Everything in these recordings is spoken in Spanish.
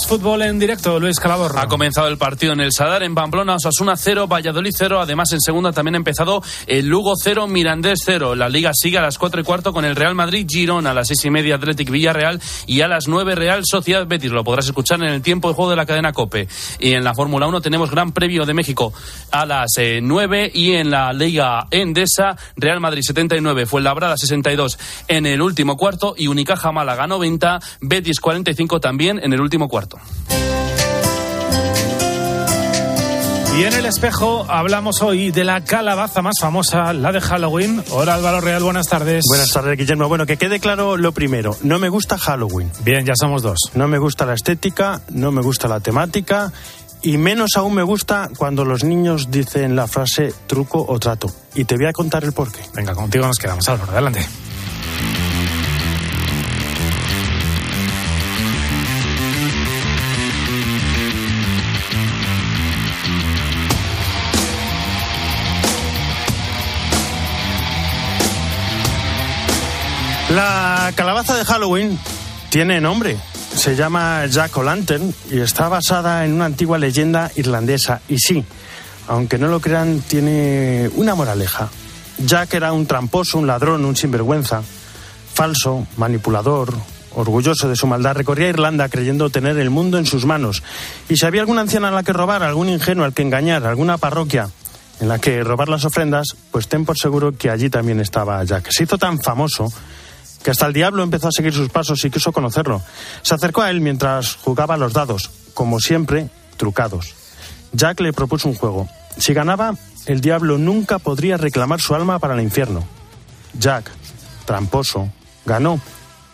Fútbol en directo, Luis Calabor. Ha comenzado el partido en el Sadar, en Pamplona, Osasuna 0, Valladolid 0. Además, en segunda también ha empezado el Lugo 0, Mirandés 0. La liga sigue a las 4 y cuarto con el Real Madrid Girona, a las 6 y media Athletic Villarreal y a las 9 Real Sociedad Betis. Lo podrás escuchar en el tiempo de juego de la cadena Cope. Y en la Fórmula 1 tenemos Gran Premio de México a las 9 eh, y en la Liga Endesa, Real Madrid 79, fue Labrada 62 en el último cuarto y Unicaja Málaga 90, Betis 45 también en el último cuarto. Y en el espejo hablamos hoy de la calabaza más famosa, la de Halloween. Hola Álvaro Real, buenas tardes. Buenas tardes, Guillermo. Bueno, que quede claro lo primero. No me gusta Halloween. Bien, ya somos dos. No me gusta la estética, no me gusta la temática y menos aún me gusta cuando los niños dicen la frase truco o trato. Y te voy a contar el porqué. Venga, contigo nos quedamos, Álvaro. Adelante. Calabaza de Halloween tiene nombre. Se llama Jack O'Lantern y está basada en una antigua leyenda irlandesa. Y sí, aunque no lo crean, tiene una moraleja. Jack era un tramposo, un ladrón, un sinvergüenza, falso, manipulador, orgulloso de su maldad, recorría Irlanda creyendo tener el mundo en sus manos. Y si había alguna anciana a la que robar, algún ingenuo al que engañar, alguna parroquia en la que robar las ofrendas, pues ten por seguro que allí también estaba Jack. Se hizo tan famoso que hasta el diablo empezó a seguir sus pasos y quiso conocerlo. Se acercó a él mientras jugaba los dados, como siempre, trucados. Jack le propuso un juego. Si ganaba, el diablo nunca podría reclamar su alma para el infierno. Jack, tramposo, ganó,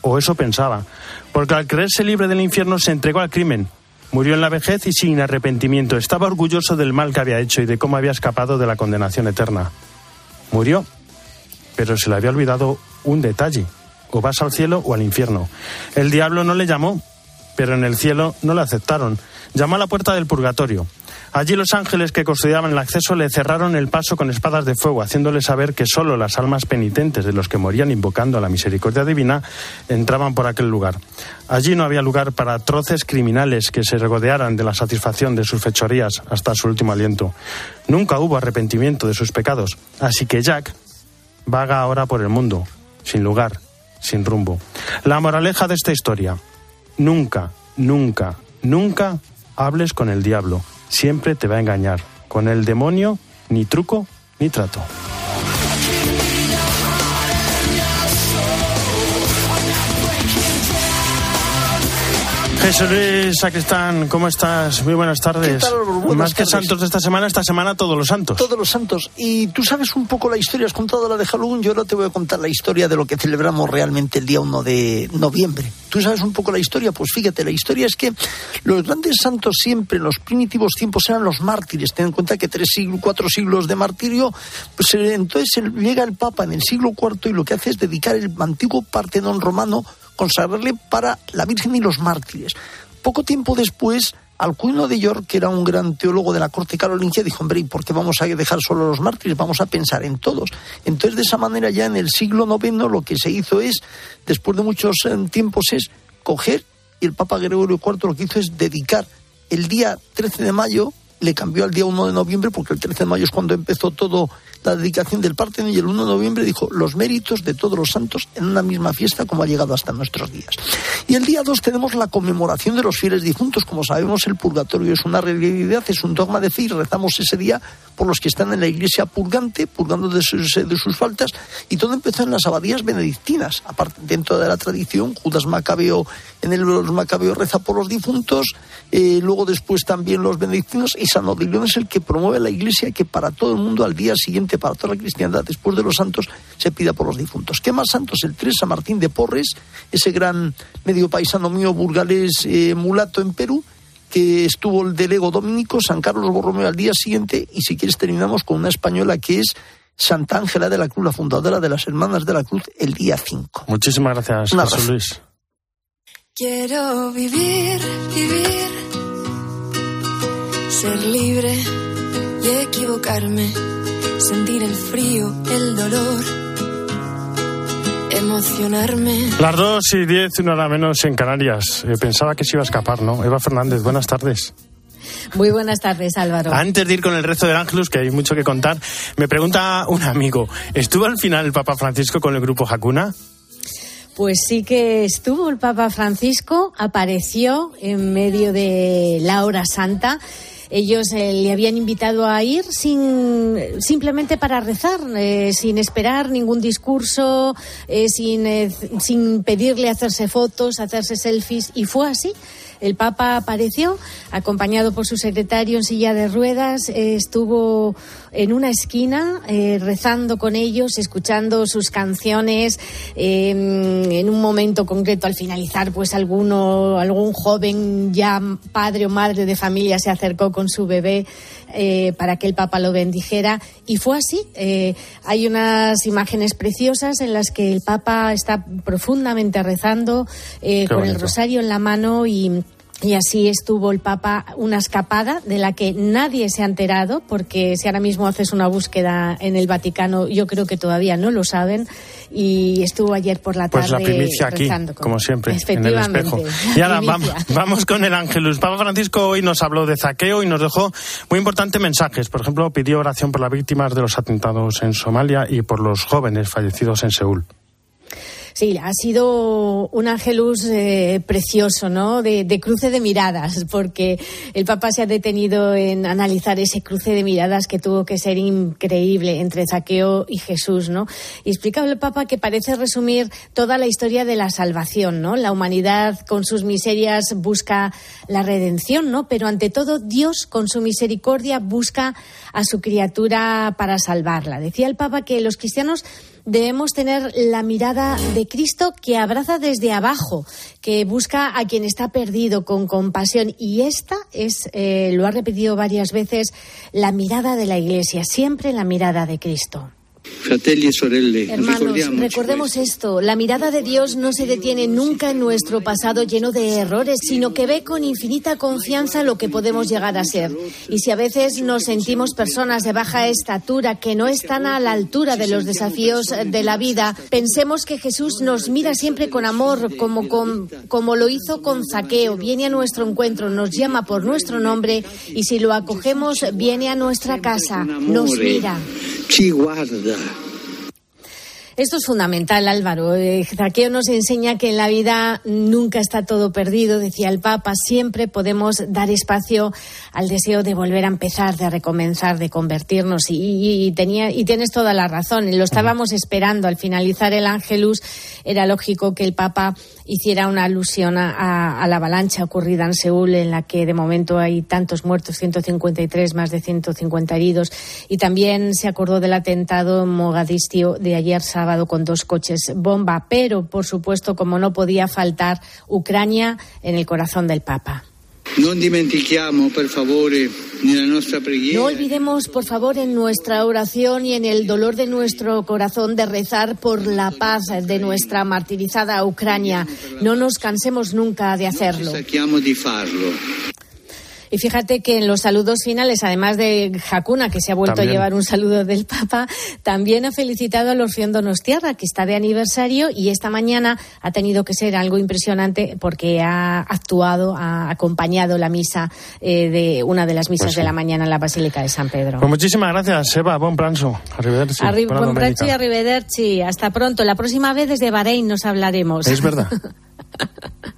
o eso pensaba, porque al creerse libre del infierno se entregó al crimen. Murió en la vejez y sin arrepentimiento. Estaba orgulloso del mal que había hecho y de cómo había escapado de la condenación eterna. Murió, pero se le había olvidado un detalle o vas al cielo o al infierno. El diablo no le llamó, pero en el cielo no le aceptaron. Llamó a la puerta del purgatorio. Allí los ángeles que custodiaban el acceso le cerraron el paso con espadas de fuego, haciéndole saber que solo las almas penitentes de los que morían invocando la misericordia divina entraban por aquel lugar. Allí no había lugar para atroces criminales que se regodearan de la satisfacción de sus fechorías hasta su último aliento. Nunca hubo arrepentimiento de sus pecados, así que Jack vaga ahora por el mundo, sin lugar, sin rumbo. La moraleja de esta historia, nunca, nunca, nunca hables con el diablo, siempre te va a engañar. Con el demonio, ni truco ni trato. Jesús Luis Sacristán, ¿cómo estás? Muy buenas tardes. Más que santos de esta semana, esta semana todos los santos. Todos los santos. Y tú sabes un poco la historia, has contado la de Halloween, yo ahora te voy a contar la historia de lo que celebramos realmente el día 1 de noviembre. ¿Tú sabes un poco la historia? Pues fíjate, la historia es que los grandes santos siempre en los primitivos tiempos eran los mártires. Ten en cuenta que tres siglos, cuatro siglos de martirio, pues eh, entonces llega el Papa en el siglo IV y lo que hace es dedicar el antiguo Partenón romano consagrarle para la Virgen y los mártires. Poco tiempo después, Alcuino de York, que era un gran teólogo de la corte carolingia, dijo, hombre, ¿y por qué vamos a dejar solo a los mártires? Vamos a pensar en todos. Entonces, de esa manera, ya en el siglo IX, lo que se hizo es, después de muchos eh, tiempos, es coger, y el Papa Gregorio IV lo que hizo es dedicar el día 13 de mayo, le cambió al día 1 de noviembre, porque el 13 de mayo es cuando empezó todo la dedicación del Partenón y el 1 de noviembre dijo los méritos de todos los santos en una misma fiesta como ha llegado hasta nuestros días. Y el día 2 tenemos la conmemoración de los fieles difuntos. Como sabemos, el purgatorio es una realidad, es un dogma de fe y rezamos ese día por los que están en la iglesia purgante, purgando de sus, de sus faltas. Y todo empezó en las abadías benedictinas. Aparte, dentro de la tradición, Judas Macabeo, en el los Macabeo reza por los difuntos, eh, luego después también los benedictinos, y San Odilio es el que promueve la iglesia que para todo el mundo al día siguiente para toda la cristiandad, después de los santos, se pida por los difuntos. ¿Qué más santos? El 3 San Martín de Porres, ese gran medio paisano mío burgalés eh, mulato en Perú, que estuvo el delego dominico, San Carlos Borromeo al día siguiente, y si quieres terminamos con una española que es Santa Ángela de la Cruz, la fundadora de las Hermanas de la Cruz, el día 5. Muchísimas gracias, José Luis. Quiero vivir, vivir, ser libre y equivocarme sentir el frío, el dolor, emocionarme. Las dos y diez, una hora menos en Canarias. Eh, pensaba que se iba a escapar, ¿no? Eva Fernández, buenas tardes. Muy buenas tardes, Álvaro. Antes de ir con el resto del Ángelus, que hay mucho que contar, me pregunta un amigo, ¿estuvo al final el Papa Francisco con el grupo Hakuna? Pues sí que estuvo el Papa Francisco, apareció en medio de la hora santa. Ellos eh, le habían invitado a ir sin simplemente para rezar, eh, sin esperar ningún discurso, eh, sin, sin pedirle hacerse fotos, hacerse selfies, y fue así. El Papa apareció acompañado por su secretario en silla de ruedas, estuvo en una esquina eh, rezando con ellos, escuchando sus canciones. eh, en un momento concreto, al finalizar, pues alguno, algún joven ya padre o madre de familia se acercó con su bebé eh, para que el Papa lo bendijera. Y fue así. Eh, hay unas imágenes preciosas en las que el Papa está profundamente rezando eh, con el rosario en la mano y. Y así estuvo el Papa una escapada de la que nadie se ha enterado, porque si ahora mismo haces una búsqueda en el Vaticano, yo creo que todavía no lo saben. Y estuvo ayer por la tarde Pues la primicia aquí, con- como siempre, en el espejo. Y ahora vamos, vamos con el Ángelus. Papa Francisco hoy nos habló de zaqueo y nos dejó muy importantes mensajes. Por ejemplo, pidió oración por las víctimas de los atentados en Somalia y por los jóvenes fallecidos en Seúl. Sí, ha sido un ángelus eh, precioso, ¿no? De, de cruce de miradas, porque el Papa se ha detenido en analizar ese cruce de miradas que tuvo que ser increíble entre Zaqueo y Jesús, ¿no? Y explicaba el Papa que parece resumir toda la historia de la salvación, ¿no? La humanidad con sus miserias busca la redención, ¿no? Pero ante todo Dios con su misericordia busca a su criatura para salvarla. Decía el Papa que los cristianos debemos tener la mirada de Cristo que abraza desde abajo, que busca a quien está perdido con compasión. Y esta es, eh, lo ha repetido varias veces, la mirada de la Iglesia, siempre la mirada de Cristo. Fratelli e sorelle, Hermanos, recordemos esto, la mirada de Dios no se detiene nunca en nuestro pasado lleno de errores, sino que ve con infinita confianza lo que podemos llegar a ser. Y si a veces nos sentimos personas de baja estatura que no están a la altura de los desafíos de la vida, pensemos que Jesús nos mira siempre con amor, como, con- como lo hizo con Zaqueo, viene a nuestro encuentro, nos llama por nuestro nombre y si lo acogemos, viene a nuestra casa, nos mira. Ci guarda. Listen. Esto es fundamental, Álvaro. Eh, Zaqueo nos enseña que en la vida nunca está todo perdido, decía el Papa. Siempre podemos dar espacio al deseo de volver a empezar, de recomenzar, de convertirnos. Y, y- y tenía, y tienes toda la razón. Lo estábamos esperando. Al finalizar el Ángelus, era lógico que el Papa hiciera una alusión a, a- a la avalancha ocurrida en Seúl, en la que de momento hay tantos muertos, 153, más de 150 heridos. Y también se acordó del atentado en Mogadiscio de ayer sábado con dos coches bomba. Pero, por supuesto, como no podía faltar, Ucrania en el corazón del Papa. No olvidemos, por favor, en nuestra oración y en el dolor de nuestro corazón de rezar por la paz de nuestra martirizada Ucrania. No nos cansemos nunca de hacerlo. Y fíjate que en los saludos finales, además de Hakuna, que se ha vuelto También. a llevar un saludo del Papa, también ha felicitado a los Donostiarra, que está de aniversario y esta mañana ha tenido que ser algo impresionante porque ha actuado, ha acompañado la misa eh, de una de las misas Pues sí. de la mañana en la Basílica de San Pedro. Pues muchísimas gracias, Eva. Buen pranzo. Arrivederci. Arri- buen braccio y arrivederci. Hasta pronto. La próxima vez desde Bahrein nos hablaremos. Es verdad.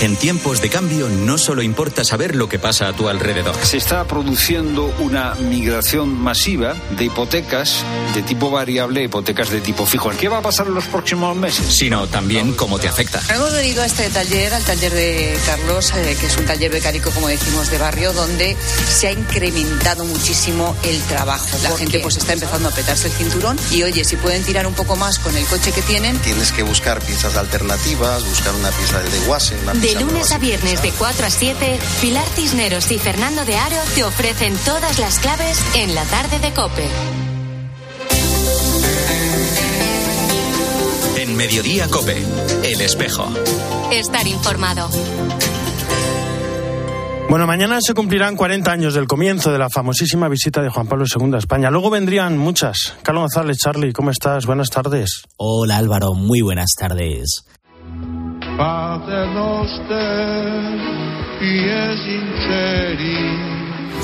En tiempos de cambio no solo importa saber lo que pasa a tu alrededor, Se está produciendo una migración masiva de hipotecas de tipo variable a hipotecas de tipo fijo. ¿Qué va a pasar en los próximos meses? sino también cómo te afecta. Hemos venido a este taller, al taller de Carlos, eh, que es un taller becárico, como decimos, de barrio, donde se ha incrementado muchísimo el trabajo. La gente pues está empezando a petarse el cinturón y oye, si pueden tirar un poco más con el coche que tienen, Tienes que buscar piezas alternativas, buscar una pieza de desguace, una De lunes a viernes de 4 a 7, Pilar Cisneros y Fernando de Aro te ofrecen todas las claves en la tarde de Cope. En Mediodía Cope, El Espejo. Estar informado. Bueno, mañana se cumplirán 40 años del comienzo de la famosísima visita de Juan Pablo II a España. Luego vendrían muchas. Carlos González, Charlie, ¿cómo estás? Buenas tardes. Hola Álvaro, muy buenas tardes.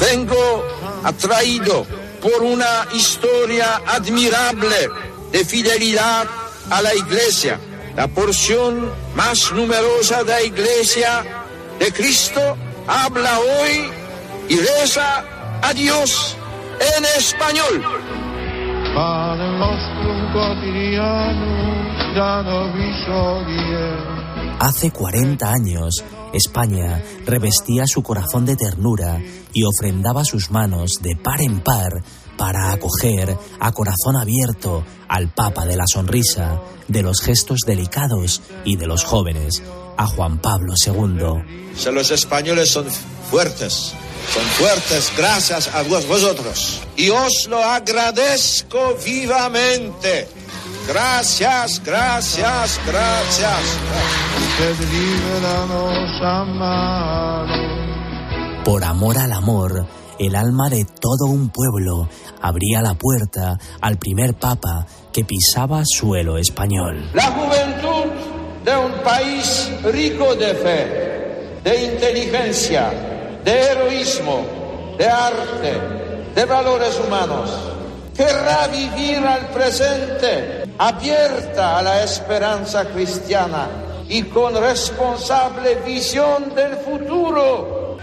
Vengo atraído por una historia admirable de fidelidad a la Iglesia, la porción más numerosa de la Iglesia de Cristo habla hoy y reza a Dios en español. Hace 40 años, España revestía su corazón de ternura y ofrendaba sus manos de par en par para acoger a corazón abierto al Papa de la Sonrisa, de los gestos delicados y de los jóvenes, a Juan Pablo II. Los españoles son fuertes, son fuertes gracias a vosotros. Y os lo agradezco vivamente. Gracias, gracias, gracias. Por amor al amor, el alma de todo un pueblo abría la puerta al primer papa que pisaba suelo español. La juventud de un país rico de fe, de inteligencia, de heroísmo, de arte, de valores humanos, querrá vivir al presente abierta a la esperanza cristiana y con responsable visión del futuro.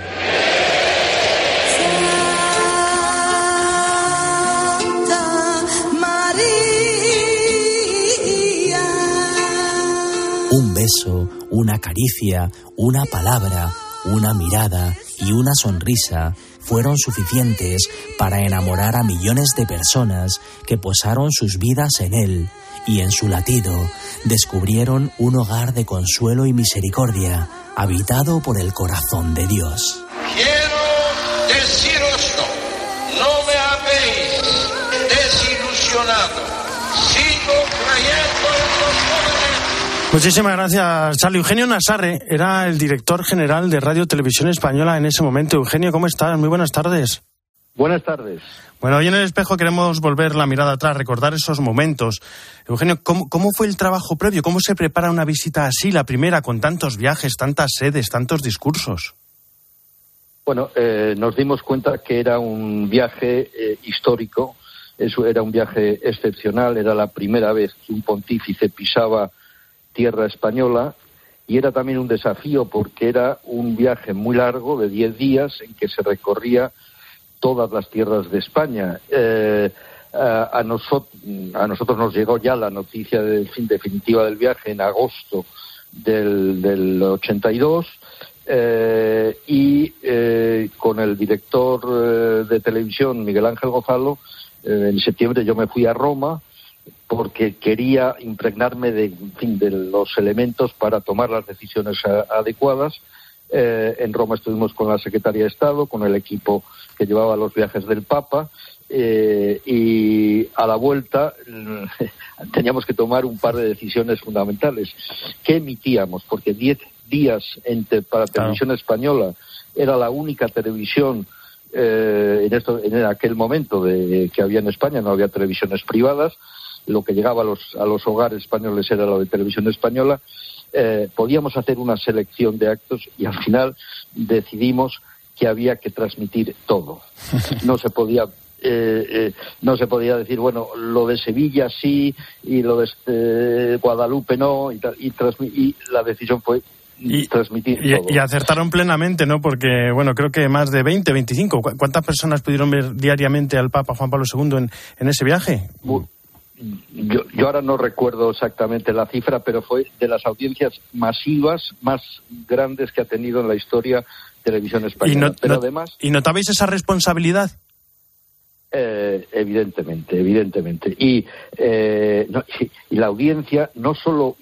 Un beso, una caricia, una palabra, una mirada y una sonrisa fueron suficientes para enamorar a millones de personas que posaron sus vidas en él y en su latido descubrieron un hogar de consuelo y misericordia habitado por el corazón de Dios. Quiero deciroslo, no me habéis desilusionado. Sigo creyendo en los jóvenes. Muchísimas gracias, Charlie. Eugenio Nasarre era el director general de Radio Televisión Española en ese momento. Eugenio, ¿cómo estás? Muy buenas tardes. Buenas tardes. Bueno, hoy en el espejo queremos volver la mirada atrás, recordar esos momentos. Eugenio, ¿cómo, ¿cómo, fue el trabajo previo? ¿Cómo se prepara una visita así, la primera, con tantos viajes, tantas sedes, tantos discursos? Bueno, eh, nos dimos cuenta que era un viaje eh, histórico, eso era un viaje excepcional, era la primera vez que un pontífice pisaba tierra española y era también un desafío porque era un viaje muy largo de 10 días en que se recorría todas las tierras de España. Eh, a, nosotros, nos llegó ya la noticia de fin definitiva del viaje en agosto del, del 82 eh, y eh, con el director eh, de televisión Miguel Ángel Gozalo en septiembre yo me fui a Roma porque quería impregnarme de, los elementos para tomar las decisiones adecuadas. Eh, en Roma estuvimos con la Secretaría de Estado, con el equipo que llevaba los viajes del Papa, eh, y a la vuelta teníamos que tomar un par de decisiones fundamentales. ¿Qué emitíamos? Porque diez días entre, para televisión española era la única televisión eh, en, esto, en aquel momento de, que había en España, no había televisiones privadas, lo que llegaba a los, a los hogares españoles era lo de televisión española, eh, podíamos hacer una selección de actos y al final decidimos que había que transmitir todo. No se podía eh, eh, no se podía decir, bueno, lo de Sevilla sí y lo de este, Guadalupe no, y, y, y la decisión fue y, transmitir y, todo. y, acertaron plenamente, ¿no? Porque, bueno, creo que más de 20, 25. ¿Cuántas personas pudieron ver diariamente al Papa Juan Pablo II en, en ese viaje? Yo, yo, ahora no recuerdo exactamente la cifra, pero fue de las audiencias masivas más grandes que ha tenido en la historia televisión española. ¿Y, no, pero no, además, ¿y notabais esa responsabilidad? Eh, evidentemente, evidentemente. Y, eh, no, y, y, la audiencia no solo,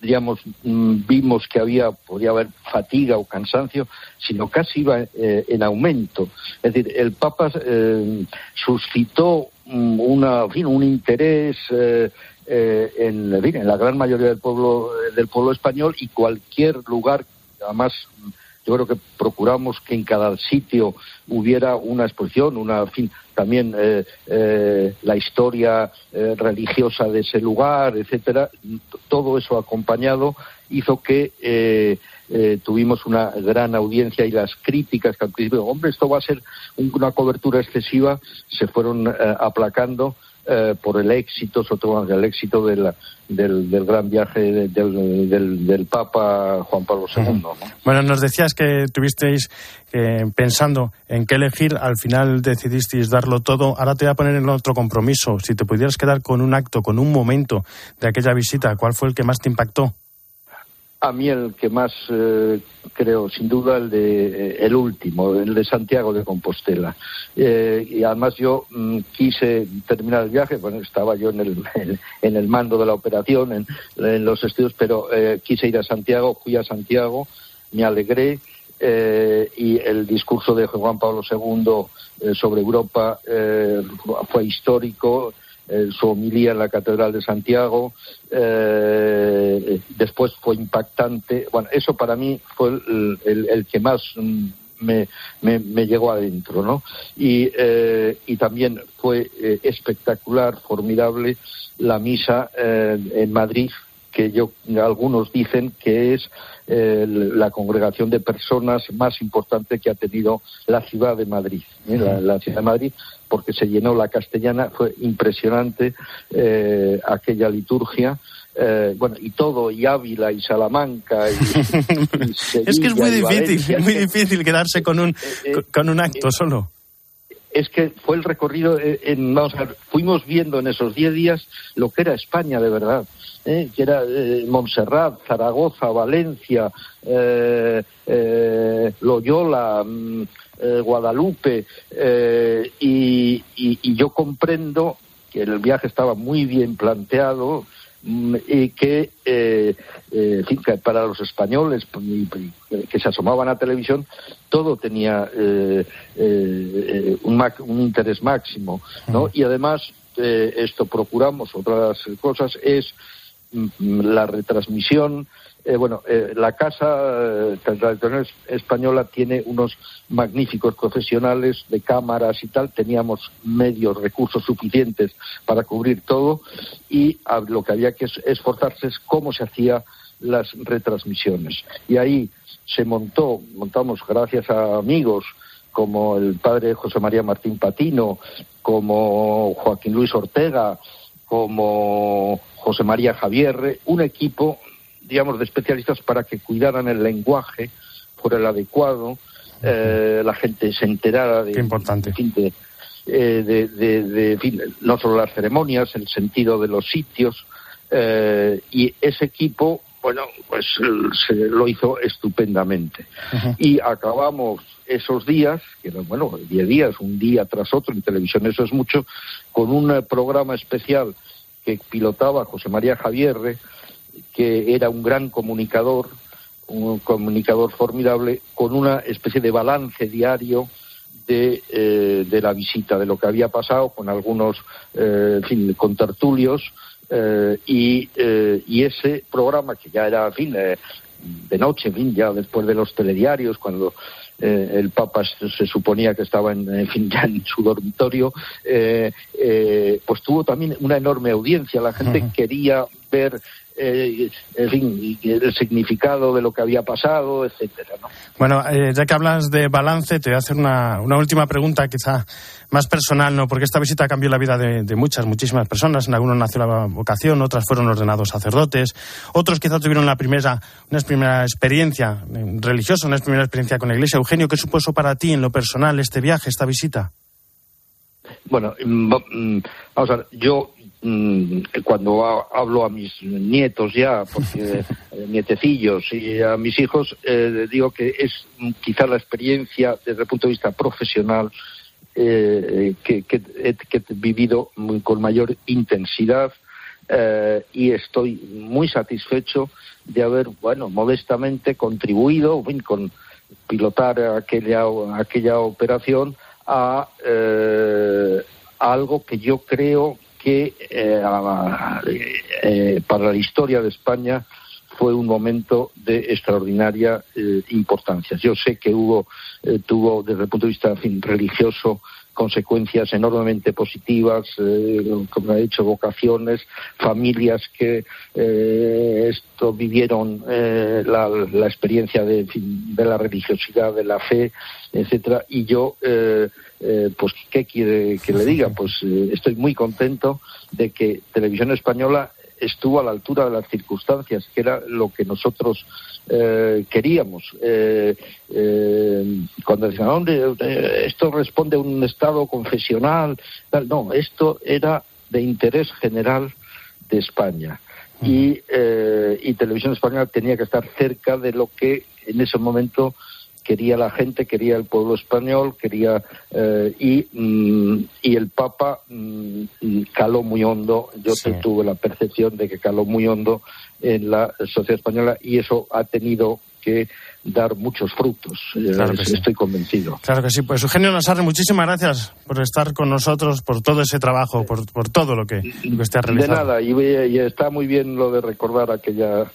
digamos, mm, vimos que había, podía haber fatiga o cansancio, sino casi iba eh, en aumento. Es decir, el Papa eh, suscitó una, en fin, un interés eh, en, en, la gran mayoría del pueblo, del pueblo español y cualquier lugar, además yo creo que procuramos que en cada sitio hubiera una exposición, una, fin, también eh, eh, la historia eh, religiosa de ese lugar, etcétera. Todo eso acompañado hizo que tuvimos una gran audiencia y las críticas que al principio, hombre, esto va a ser una cobertura excesiva, se fueron aplacando eh, por el éxito, sobre todo el éxito del, del, gran viaje del, del, Papa Juan Pablo II. Bueno, nos decías que tuvisteis eh, pensando en qué elegir, al final decidisteis darlo todo. Ahora te voy a poner en otro compromiso. Si te pudieras quedar con un acto, con un momento de aquella visita, ¿cuál fue el que más te impactó? A mí el que más eh, creo, sin duda, el de eh, el último, el de Santiago de Compostela. Eh, y además yo mm, quise terminar el viaje, bueno, estaba yo en el, en, el mando de la operación, en, en los estudios, pero quise ir a Santiago, fui a Santiago, me alegré y el discurso de Juan Pablo II sobre Europa fue histórico eh, su homilía en la Catedral de Santiago, eh, después fue impactante. Bueno, eso para mí fue el, que más mm, me, me, llegó adentro, ¿no? Y, eh, y también fue espectacular, formidable la misa en Madrid, que yo, algunos dicen que es la congregación de personas más importante que ha tenido la ciudad de Madrid. la, ciudad de Madrid porque se llenó la castellana, fue impresionante eh, aquella liturgia. Eh, bueno, y todo, y Ávila, y Salamanca, y, Es que es muy difícil, muy difícil quedarse con un, eh, con un acto solo es que fue el recorrido, en, vamos a fuimos viendo en esos diez días lo que era España de verdad, que era Montserrat, Zaragoza, Valencia, Loyola, mm, eh, Guadalupe, eh, y, yo comprendo que el viaje estaba muy bien planteado y que, eh, para los españoles que se asomaban a televisión, todo tenía un, un, interés máximo, ¿no? Y además, esto procuramos, otras cosas, es mm, la retransmisión eh, bueno, eh, la Casa eh, Tradicional Española tiene unos magníficos profesionales de cámaras y tal. Teníamos medios, recursos suficientes para cubrir todo y lo que había que esforzarse es cómo se hacían las retransmisiones. Y ahí se montó, montamos gracias a amigos como el padre José María Martín Patino, como Joaquín Luis Ortega, como José María Javier, un equipo digamos, de especialistas para que cuidaran el lenguaje, fuera el adecuado, eh, la gente se enterara de... Qué importante. Eh, de, de, no solo las ceremonias, el sentido de los sitios, eh, y ese equipo, bueno, pues se lo hizo estupendamente. Y acabamos esos días, que eran, bueno, 10 días, un día tras otro, en televisión eso es mucho, con un programa especial que pilotaba José María Javierre, que era un gran comunicador, un comunicador formidable, con una especie de balance diario de, eh, de la visita, de lo que había pasado, con algunos, eh, en fin, con tertulios, eh, y, y, ese programa que ya era, en fin, de noche, en fin, ya después de los telediarios, cuando el Papa se, suponía que estaba en, fin, ya en su dormitorio, pues tuvo también una enorme audiencia. La gente quería ver eh, en fin, el significado de lo que había pasado, etcétera. Bueno, eh, ya que hablas de balance, te voy a hacer una, una, última pregunta, quizá más personal, ¿no? Porque esta visita cambió la vida de, muchas, muchísimas personas. En algunos nació la vocación, otras fueron ordenados sacerdotes, otros quizá tuvieron la primera, una primera experiencia eh, religiosa, una primera experiencia con la Iglesia. Eugenio, ¿qué supuso para ti en lo personal este viaje, esta visita? Bueno, mm, mm, vamos a ver, yo cuando hablo a mis nietos ya, porque eh, nietecillos y a mis hijos, eh, digo que es quizá la experiencia desde el punto de vista profesional eh, que, he, vivido con mayor intensidad y estoy muy satisfecho de haber, bueno, modestamente contribuido con pilotar aquella, aquella operación a algo que yo creo que eh, eh, para la historia de España fue un momento de extraordinaria eh, importancia. Yo sé que hubo, tuvo desde el punto de vista religioso consecuencias enormemente positivas, como ha dicho, vocaciones, familias que esto vivieron la, experiencia de, de, la religiosidad, de la fe, etcétera. Y yo, pues, ¿qué quiere que le diga? Pues estoy muy contento de que Televisión Española estuvo a la altura de las circunstancias, que era lo que nosotros eh, queríamos. Eh, eh, cuando decían, ¿dónde? Esto responde a un Estado confesional. No, esto era de interés general de España. Y, y Televisión Española tenía que estar cerca de lo que en ese momento quería la gente, quería el pueblo español, quería eh, y, mm, y el Papa mm, caló muy hondo. Yo tuve la percepción de que caló muy hondo en la sociedad española y eso ha tenido que dar muchos frutos. Eh, Estoy convencido. Claro que sí. Pues Eugenio Nazarre, muchísimas gracias por estar con nosotros, por todo ese trabajo, por, por todo lo que, lo que usted ha realizado. De nada, y, y está muy bien lo de recordar aquella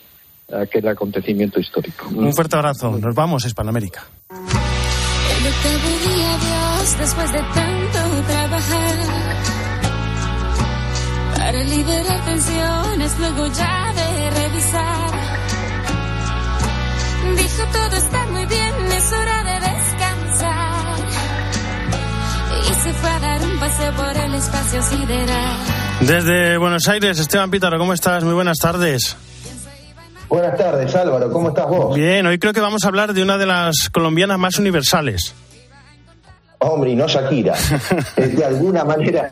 aquel acontecimiento histórico. Un fuerte abrazo. Nos vamos, Hispanoamérica. El Dios después de tanto trabajar para liberar tensiones, luego ya de revisar. Dijo todo está muy bien, es hora de descansar. Y se fue a dar un paseo por el espacio sideral. Desde Buenos Aires, Esteban Pítaro, ¿cómo estás? Muy buenas tardes. Buenas tardes, Álvaro. ¿Cómo estás vos? Bien, hoy creo que vamos a hablar de una de las colombianas más universales. Hombre, y no Shakira. Eh, de alguna manera,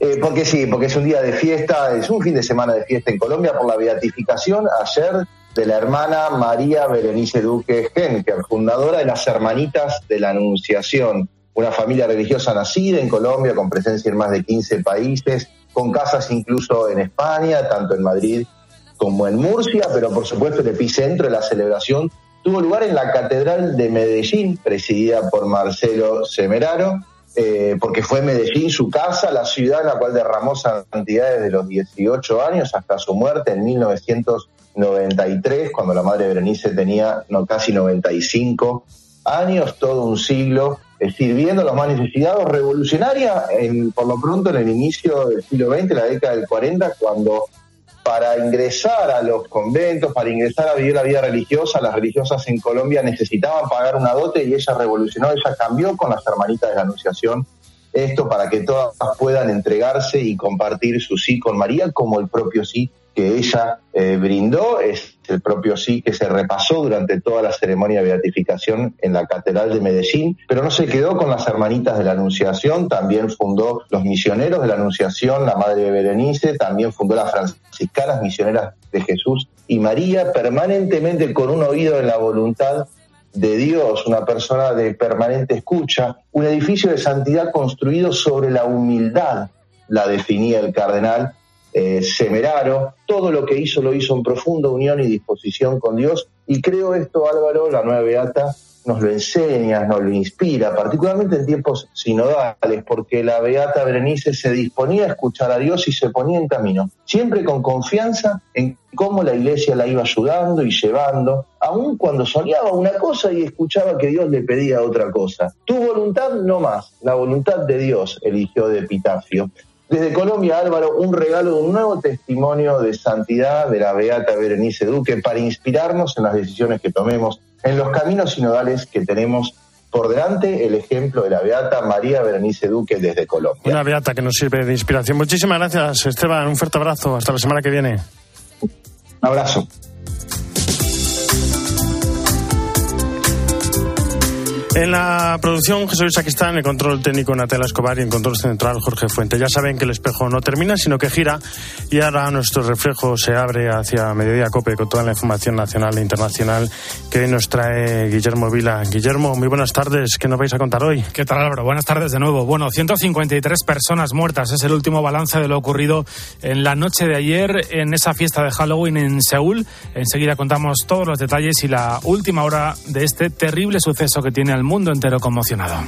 eh, porque sí, porque es un día de fiesta, es un fin de semana de fiesta en Colombia por la beatificación ayer de la hermana María Berenice Duque Henker, fundadora de las Hermanitas de la Anunciación, una familia religiosa nacida en Colombia con presencia en más de 15 países, con casas incluso en España, tanto en Madrid como en Murcia, pero por supuesto el epicentro de la celebración tuvo lugar en la Catedral de Medellín, presidida por Marcelo Semeraro, eh, porque fue Medellín su casa, la ciudad en la cual derramó santidad desde los 18 años hasta su muerte en 1993, cuando la madre Berenice tenía no, casi 95 años, todo un siglo, sirviendo a los más necesitados, revolucionaria en, por lo pronto en el inicio del siglo XX, la década del 40, cuando para ingresar a los conventos, para ingresar a vivir la vida religiosa, las religiosas en Colombia necesitaban pagar una dote y ella revolucionó, ella cambió con las hermanitas de la Anunciación esto para que todas puedan entregarse y compartir su sí con María como el propio sí que ella eh, brindó. Es el propio sí que se repasó durante toda la ceremonia de beatificación en la Catedral de Medellín, pero no se quedó con las hermanitas de la Anunciación, también fundó los misioneros de la Anunciación, la Madre de Berenice, también fundó las franciscanas misioneras de Jesús y María, permanentemente con un oído en la voluntad de Dios, una persona de permanente escucha, un edificio de santidad construido sobre la humildad, la definía el cardenal, eh, Semeraro, todo lo que hizo lo hizo en profunda unión y disposición con Dios. Y creo esto, Álvaro, la nueva Beata, nos lo enseña, nos lo inspira, particularmente en tiempos sinodales, porque la Beata Berenice se disponía a escuchar a Dios y se ponía en camino, siempre con confianza en cómo la iglesia la iba ayudando y llevando, aun cuando soñaba una cosa y escuchaba que Dios le pedía otra cosa. Tu voluntad no más, la voluntad de Dios eligió de epitafio. Desde Colombia, Álvaro, un regalo de un nuevo testimonio de santidad de la Beata Berenice Duque para inspirarnos en las decisiones que tomemos, en los caminos sinodales que tenemos por delante, el ejemplo de la Beata María Berenice Duque desde Colombia. Una Beata que nos sirve de inspiración. Muchísimas gracias, Esteban. Un fuerte abrazo. Hasta la semana que viene. Un abrazo. En la producción, Jesús Saquistán, en el control técnico Natela Escobar y en control central Jorge Fuente. Ya saben que el espejo no termina, sino que gira y ahora nuestro reflejo se abre hacia Mediodía Cope con toda la información nacional e internacional que nos trae Guillermo Vila. Guillermo, muy buenas tardes. ¿Qué nos vais a contar hoy? ¿Qué tal, Álvaro? Buenas tardes de nuevo. Bueno, 153 personas muertas es el último balance de lo ocurrido en la noche de ayer en esa fiesta de Halloween en Seúl. Enseguida contamos todos los detalles y la última hora de este terrible suceso que tiene al mundo entero conmocionado.